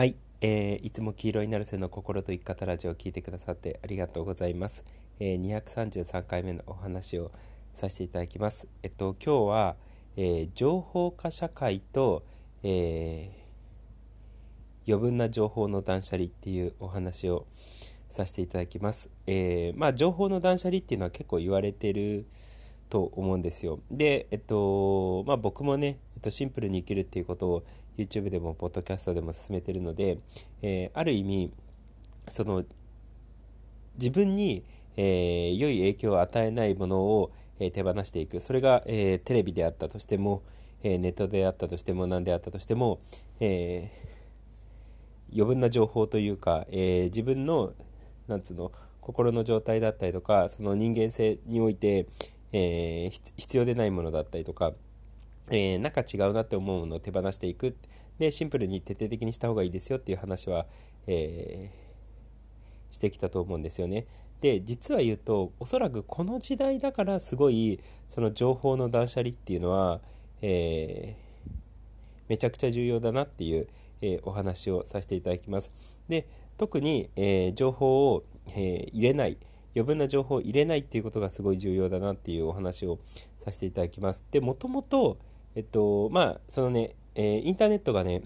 はい、えー、いつも黄色いナルセの心と生き方ラジオを聞いてくださってありがとうございます。えー、233回目のお話をさせていただきます。えっと、今日は、えー、情報化社会と、えー、余分な情報の断捨離っていうお話をさせていただきます。えー、まあ、情報の断捨離っていうのは結構言われてると思うんですよ。で、えっと、まあ僕もね、えっと、シンプルに生きるっていうことを YouTube でもポッドキャストでも進めてるので、えー、ある意味その自分に、えー、良い影響を与えないものを、えー、手放していく。それが、えテレビであったとしても、えネットであったとしても何であったとしても、え余分な情報というか、え自分のなんつうの心の状態だったりとかその人間性において、え必要でないものだったりとかえー、なんか違うなって思うものを手放していくでシンプルに徹底的にした方がいいですよっていう話は、えー、してきたと思うんですよね。で実は言うとおそらくこの時代だからすごいその情報の断捨離っていうのは、えー、めちゃくちゃ重要だなっていう、え、お話をさせていただきます。で特に、え、情報を、え入れない余分な情報を入れないっていうことがすごい重要だなっていうお話をさせていただきます。でもともとえっと、まあ、そのね、えー、インターネットがね、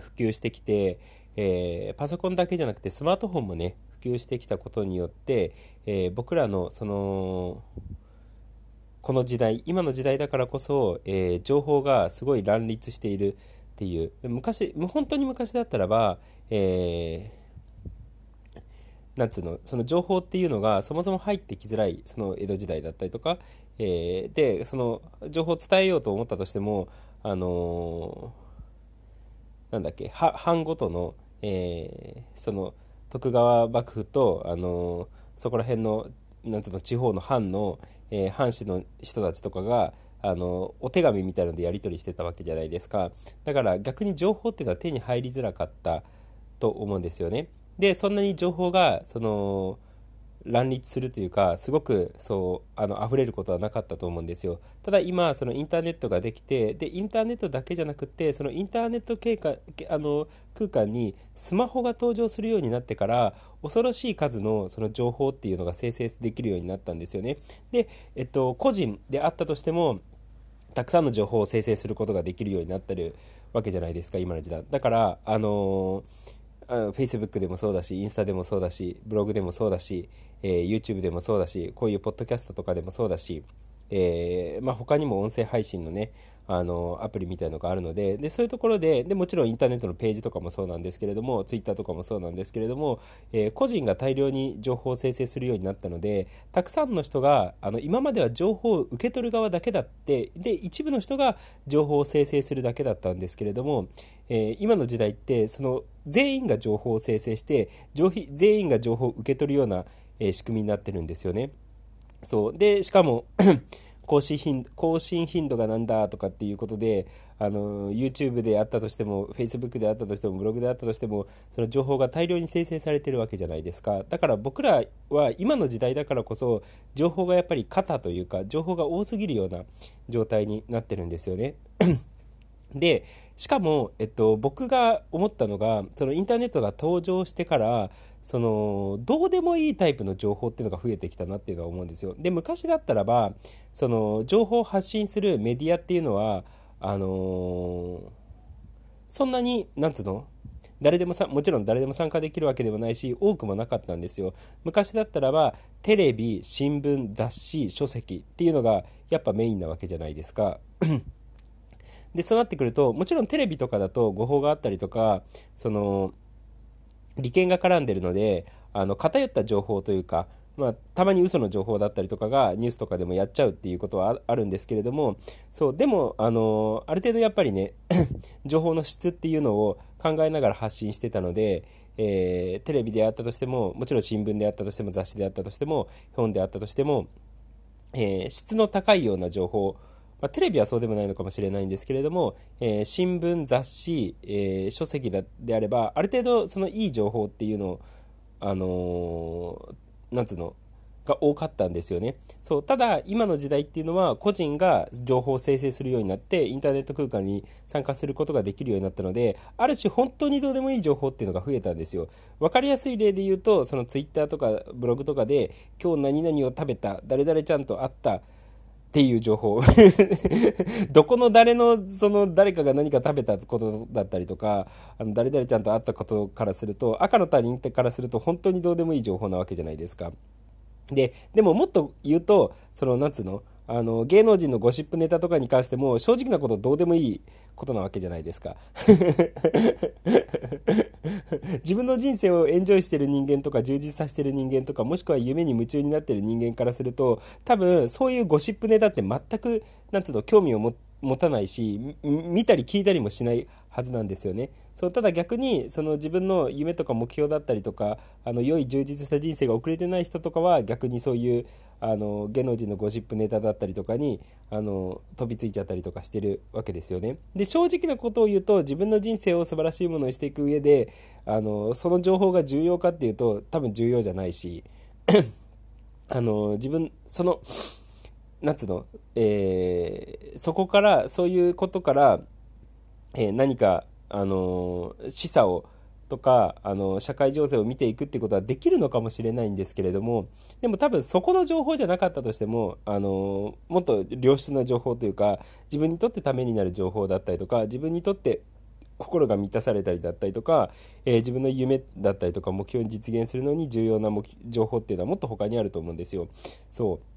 普及してきて、えー、パソコンだけじゃなくてスマートフォンもね、普及してきたことによって、えー、僕らのその、この時代、今の時代だからこそ、えー、情報がすごい乱立しているっていう、昔、本当に昔だったらば、えー、なんつうの、その情報っていうのがそもそも入ってきづらい、その江戸時代だったりとか、えー、でその情報を伝えようと思ったとしてもあのー、なんだっけ藩ごとの、えー、その徳川幕府と、あのそこら辺のなんうの地方の藩の、え藩主の人たちとかがあのお手紙みたいのでやり取りしてたわけじゃないですか。だから逆に情報っていうのは手に入りづらかったと思うんですよね。でそんなに情報がその乱立するというかすごくそうあの溢れることはなかったと思うんですよ。ただ今そのインターネットができてでインターネットだけじゃなくてそのインターネット経過あの空間にスマホが登場するようになってから恐ろしい数のその情報っていうのが生成できるようになったんですよね。で、えっと、個人であったとしてもたくさんの情報を生成することができるようになってるわけじゃないですか今の時代。だからあのー Facebook でもそうだし、インスタでもそうだし、ブログでもそうだし、えー、YouTube でもそうだし、こういうポッドキャストとかでもそうだし、えー、まあ、他にも音声配信のね、あのアプリみたいのがあるのででそういうところででもちろんインターネットのページとかもそうなんですけれどもツイッターとかもそうなんですけれども、えー、個人が大量に情報を生成するようになったのでたくさんの人があの今までは情報を受け取る側だけだってで一部の人が情報を生成するだけだったんですけれども、えー、今の時代ってその全員が情報を生成して全員が情報を受け取るような、えー、仕組みになってるんですよね。そうでしかも更新頻更新頻度がなんだとかっていうことであの YouTube であったとしても Facebook であったとしてもブログであったとしてもその情報が大量に生成されてるわけじゃないですか。だから僕らは今の時代だからこそ情報がやっぱり肩というか情報が多すぎるような状態になってるんですよね。でしかも、えっと、僕が思ったのがそのインターネットが登場してからそのどうでもいいタイプの情報っていうのが増えてきたなっていうのは思うんですよ。で昔だったらばその情報を発信するメディアっていうのはあのー、そんなになんつうの？誰でもさもちろん誰でも参加できるわけでもないし多くもなかったんですよ。昔だったらばテレビ新聞雑誌書籍っていうのがやっぱメインなわけじゃないですか。でそうなってくるともちろんテレビとかだと誤報があったりとかその利権が絡んでるのであの偏った情報というか、まあ、たまに嘘の情報だったりとかがニュースとかでもやっちゃうっていうことはあるんですけれどもそうでもあのある程度やっぱりね 情報の質っていうのを考えながら発信してたので、えー、テレビであったとしてももちろん新聞であったとしても雑誌であったとしても本であったとしても、えー、質の高いような情報まあ、テレビはそうでもないのかもしれないんですけれども、えー、新聞、雑誌、えー、書籍であれば、ある程度そのいい情報っていうのを、あのー、なんつうの、が多かったんですよね。そう。ただ、今の時代っていうのは、個人が情報を生成するようになって、インターネット空間に参加することができるようになったので、ある種本当にどうでもいい情報っていうのが増えたんですよ。わかりやすい例で言うと、そのツイッターとかブログとかで、今日何々を食べた、誰々ちゃんと会った、っていう情報 どこの誰のその誰かが何か食べたことだったりとかあの誰々ちゃんと会ったことからすると赤の他人ってからすると本当にどうでもいい情報なわけじゃないですか。で、でももっと言うと、その、なんつうの、あの、芸能人のゴシップネタとかに関しても、正直なことどうでもいいことなわけじゃないですか。自分の人生をエンジョイしてる人間とか、充実させてる人間とか、もしくは夢に夢中になってる人間からすると、多分、そういうゴシップネタって全く、なんつうの、興味を持たないし、見たり聞いたりもしないはずなんですよね。そうただ逆にその自分の夢とか目標だったりとかあの良い充実した人生が送れてない人とかは逆にそういうあの芸能人のゴシップネタだったりとかにあの飛びついちゃったりとかしてるわけですよね。で正直なことを言うと自分の人生を素晴らしいものにしていく上であのその情報が重要かっていうと多分重要じゃないし あの自分そのなんつうの、えー、そこからそういうことから、えー、何かあの示唆をとかあの社会情勢を見ていくってことはできるのかもしれないんですけれどもでも多分そこの情報じゃなかったとしてもあのもっと良質な情報というか自分にとってためになる情報だったりとか自分にとって心が満たされたりだったりとか、えー、自分の夢だったりとか目標に実現するのに重要な情報っていうのはもっと他にあると思うんですよ。そう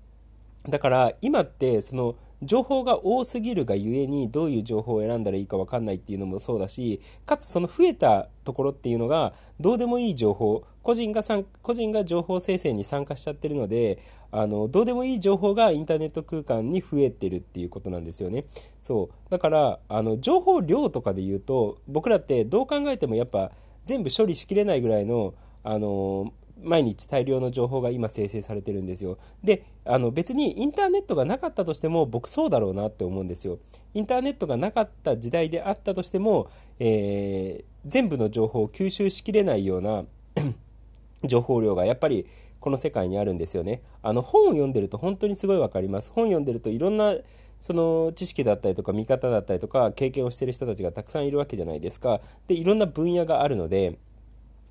だから今ってその情報が多すぎるがゆえにどういう情報を選んだらいいか分かんないっていうのもそうだしかつその増えたところっていうのがどうでもいい情報個人が個人が情報生成に参加しちゃってるのであのどうでもいい情報がインターネット空間に増えてるっていうことなんですよね。そう。だからあの情報量とかで言うと僕らってどう考えてもやっぱ全部処理しきれないぐらいのあの毎日大量の情報が今生成されてるんですよ。で、あの別にインターネットがなかったとしても僕そうだろうなって思うんですよ。インターネットがなかった時代であったとしても、えー、全部の情報を吸収しきれないような 情報量がやっぱりこの世界にあるんですよね。あの本を読んでると本当にすごいわかります。本読んでるといろんなその知識だったりとか見方だったりとか経験をしてる人たちがたくさんいるわけじゃないですか。で、いろんな分野があるので、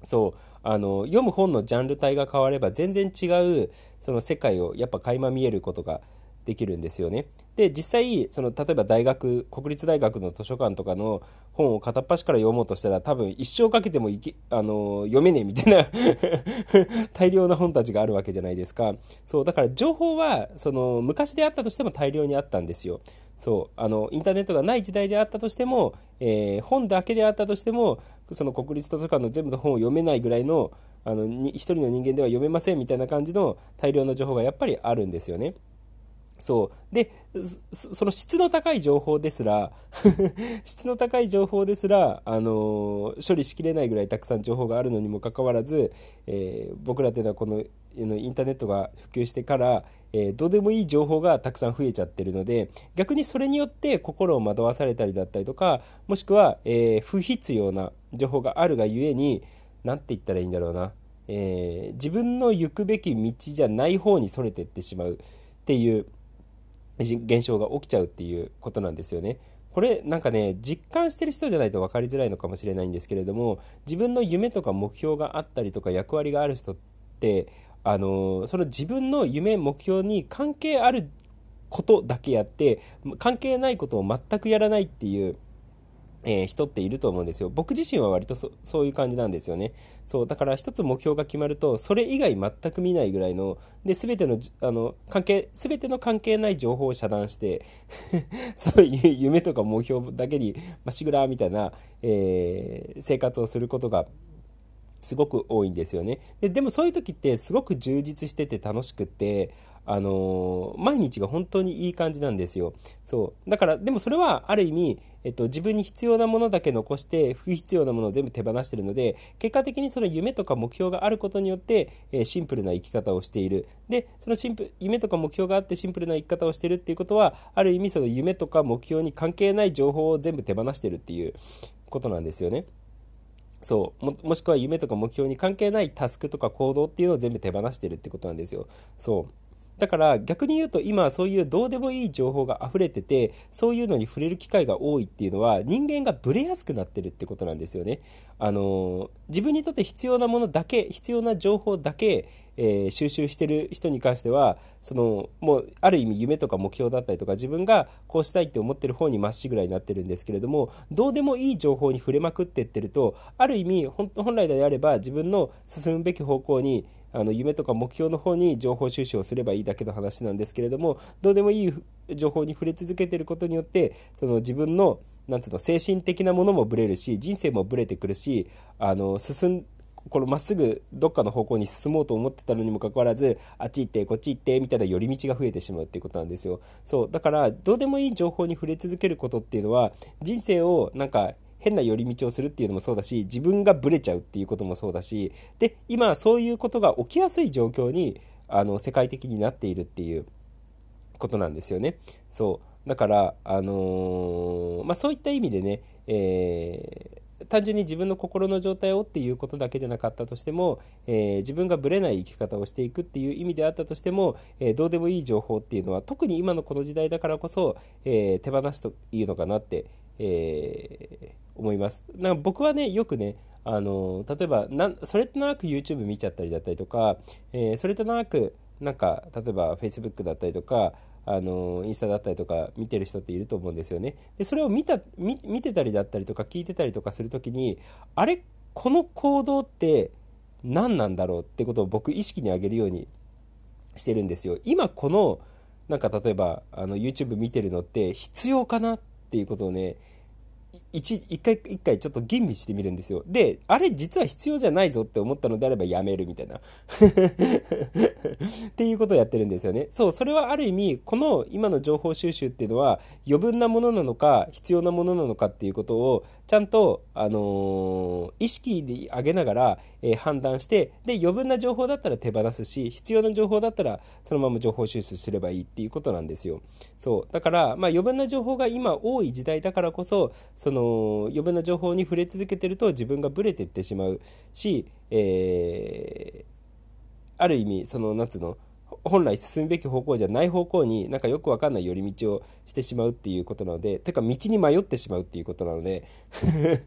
そうあの読む本のジャンル帯が変われば全然違うその世界をやっぱ垣間見えることができるんですよね。で実際その例えば大学国立大学の図書館とかの本を片っ端から読もうとしたら多分一生かけてもいけあの読めねえみたいな 大量な本たちがあるわけじゃないですかそうだから情報はその昔であったとしても大量にあったんですよそうあのインターネットがない時代であったとしても、えー、本だけであったとしてもその国立図書館の全部の本を読めないぐらいのあの一人の人間では読めませんみたいな感じの大量の情報がやっぱりあるんですよね。そうでその質の高い情報ですら 質の高い情報ですら、あの処理しきれないぐらいたくさん情報があるのにもかかわらず、えー、僕らっていうのはこのインターネットが普及してから、えー、どうでもいい情報がたくさん増えちゃってるので逆にそれによって心を惑わされたりだったりとかもしくは、えー、不必要な情報があるがゆえに何て言ったらいいんだろうな、えー、自分の行くべき道じゃない方にそれてってしまうっていう現象が起きちゃうっていうことなんですよね。これなんかね実感してる人じゃないと分かりづらいのかもしれないんですけれども自分の夢とか目標があったりとか役割がある人ってあのその自分の夢目標に関係あることだけやって関係ないことを全くやらないっていう、えー、人っていると思うんですよ。僕自身は割とそういう感じなんですよね。そうだから一つ目標が決まるとそれ以外全く見ないぐらいので全てのあの関係全ての関係ない情報を遮断して そういう夢とか目標だけにまっしぐらみたいな、えー、生活をすることがすごく多いんですよね。ででもそういう時ってすごく充実してて楽しくて、あのー、毎日が本当にいい感じなんですよ。そう。だから、でもそれはある意味、えっと、自分に必要なものだけ残して、不必要なものを全部手放してるので、結果的にその夢とか目標があることによって、えー、シンプルな生き方をしている。で、そのシンプ夢とか目標があってシンプルな生き方をしてるっていうことは、ある意味その夢とか目標に関係ない情報を全部手放してるっていうことなんですよね。そう。ももしくは夢とか目標に関係ないタスクとか行動っていうのを全部手放してるってことなんですよ。そう。だから逆に言うと今そういうどうでもいい情報が溢れててそういうのに触れる機会が多いっていうのは人間がブレやすくなってるってことなんですよね。あの自分にとって必要なものだけ必要な情報だけ、えー、収集してる人に関してはそのもうある意味夢とか目標だったりとか自分がこうしたいって思ってる方にまっしぐらいになってるんですけれどもどうでもいい情報に触れまくってってるとある意味本来であれば自分の進むべき方向にあの夢とか目標の方に情報収集をすればいいだけの話なんですけれどもどうでもいい情報に触れ続けてることによってその自分のなんつうの精神的なものもぶれるし人生もぶれてくるしあの進んこのまっすぐどっかの方向に進もうと思ってたのにもかかわらずあっち行ってこっち行ってみたいな寄り道が増えてしまうっていうことなんですよ。そう。だからどうでもいい情報に触れ続けることっていうのは人生をなんか変な寄り道をするっていうのもそうだし自分がブレちゃうっていうこともそうだしで今そういうことが起きやすい状況にあの世界的になっているっていうことなんですよね。そう。だから、あのー、まあ、そういった意味でね、えー、単純に自分の心の状態をっていうことだけじゃなかったとしても、えー、自分がぶれない生き方をしていくっていう意味であったとしても、えー、どうでもいい情報っていうのは特に今のこの時代だからこそ、えー、手放すといいのかなって、え思います。なんか僕はね、よくね、あの例えばな、それとなく YouTube 見ちゃったりだったりとか、えー、それとなく、なんか、例えば Facebook だったりとか、あのインスタだったりとか見てる人っていると思うんですよね。で、それを見た、見見てたりだったりとか聞いてたりとかするときに、あれ、この行動って何なんだろうってことを僕意識に上げるようにしてるんですよ。今この、なんか例えばあの YouTube 見てるのって必要かなっていうことをね、一一回一回ちょっと吟味してみるんですよ。で、あれ実は必要じゃないぞって思ったのであればやめるみたいな。っていうことをやってるんですよね。そう、それはある意味、この今の情報収集っていうのは余分なものなのか必要なものなのかっていうことをちゃんと、あのー、意識で上げながら、えー、判断して、で、余分な情報だったら手放すし、必要な情報だったらそのまま情報収集すればいいっていうことなんですよ。そう。だから、まあ余分な情報が今多い時代だからこそ、その余分な情報に触れ続けてると自分がブレてってしまうし、えー、ある意味、その、夏の、本来進むべき方向じゃない方向になんかよくわかんない寄り道をしてしまうっていうことなので、てか道に迷ってしまうっていうことなので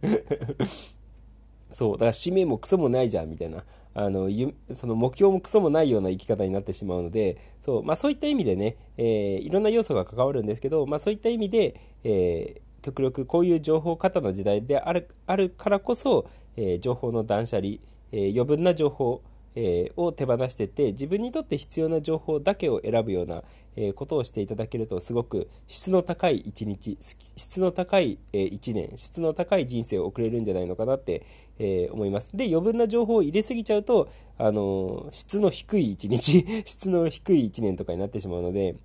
そう、だから使命もクソもないじゃんみたいな、あの、その目標もクソもないような生き方になってしまうので、そう、まあそういった意味でね、えー、いろんな要素が関わるんですけど、まあそういった意味で、えー、極力こういう情報過多の時代であるあるからこそ、えー、情報の断捨離、え、余分な情報、えー、を手放してて自分にとって必要な情報だけを選ぶような、えことをしていただけるとすごく質の高い一日質の高い、え1年質の高い人生を送れるんじゃないのかなって、え思います。で余分な情報を入れすぎちゃうと、あの質の低い一日 質の低い1年とかになってしまうので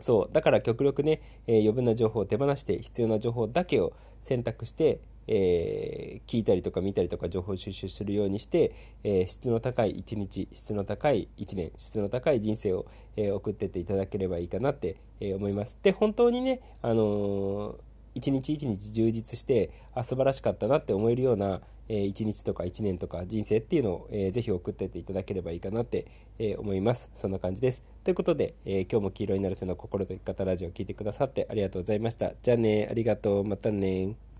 そうだから極力ね、え、余分な情報を手放して必要な情報だけを選択して、えー、聞いたりとか見たりとか情報収集するようにして、えー、質の高い一日質の高い一年質の高い人生を、え送ってっていただければいいかなって、え思いますで本当にね、あの一日一日充実してあ素晴らしかったなって思えるような、えー、1日とか1年とか人生っていうのを、えー、ぜひ送ってっていただければいいかなって、えー、思います。そんな感じです。ということで、え今日も黄色になる背の心と生き方ラジオを聴いてくださってありがとうございました。じゃあね、ありがとう、またね